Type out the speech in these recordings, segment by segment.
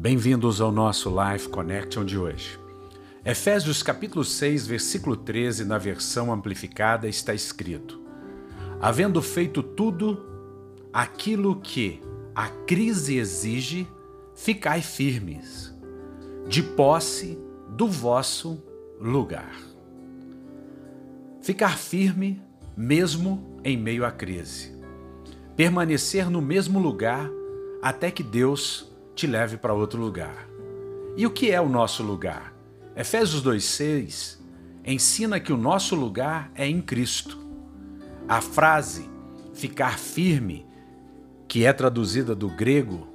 Bem-vindos ao nosso Life Connection de hoje. Efésios capítulo 6, versículo 13, na versão amplificada, está escrito: Havendo feito tudo aquilo que a crise exige, ficai firmes, de posse do vosso lugar. Ficar firme mesmo em meio à crise. Permanecer no mesmo lugar até que Deus te leve para outro lugar. E o que é o nosso lugar? Efésios 2,6 ensina que o nosso lugar é em Cristo. A frase ficar firme, que é traduzida do grego,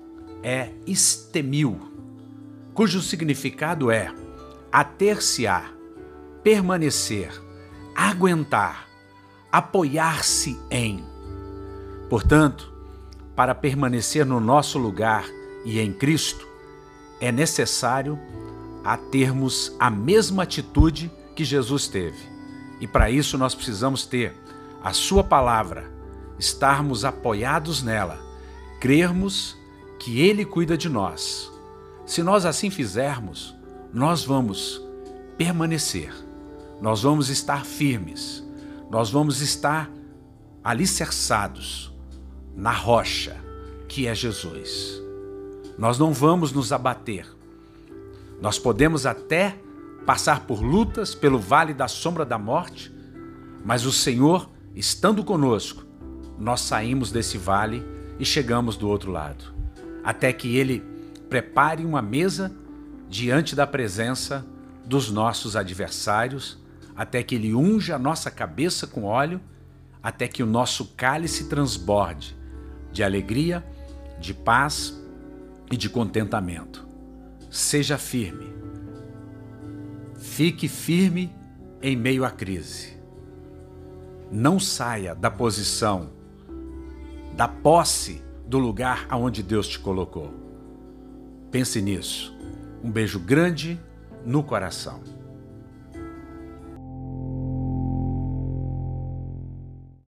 é istemil, cujo significado é ater-se-á, permanecer, aguentar, apoiar-se em. Portanto, para permanecer no nosso lugar e em Cristo, é necessário a termos a mesma atitude que Jesus teve. E para isso nós precisamos ter a Sua palavra, estarmos apoiados nela, crermos que Ele cuida de nós. Se nós assim fizermos, nós vamos permanecer, nós vamos estar firmes, nós vamos estar alicerçados na rocha que é Jesus nós não vamos nos abater. Nós podemos até passar por lutas pelo vale da sombra da morte, mas o Senhor, estando conosco, nós saímos desse vale e chegamos do outro lado, até que Ele prepare uma mesa diante da presença dos nossos adversários, até que Ele unja a nossa cabeça com óleo, até que o nosso cálice transborde de alegria, de paz e de contentamento. Seja firme. Fique firme em meio à crise. Não saia da posição, da posse do lugar aonde Deus te colocou. Pense nisso. Um beijo grande no coração.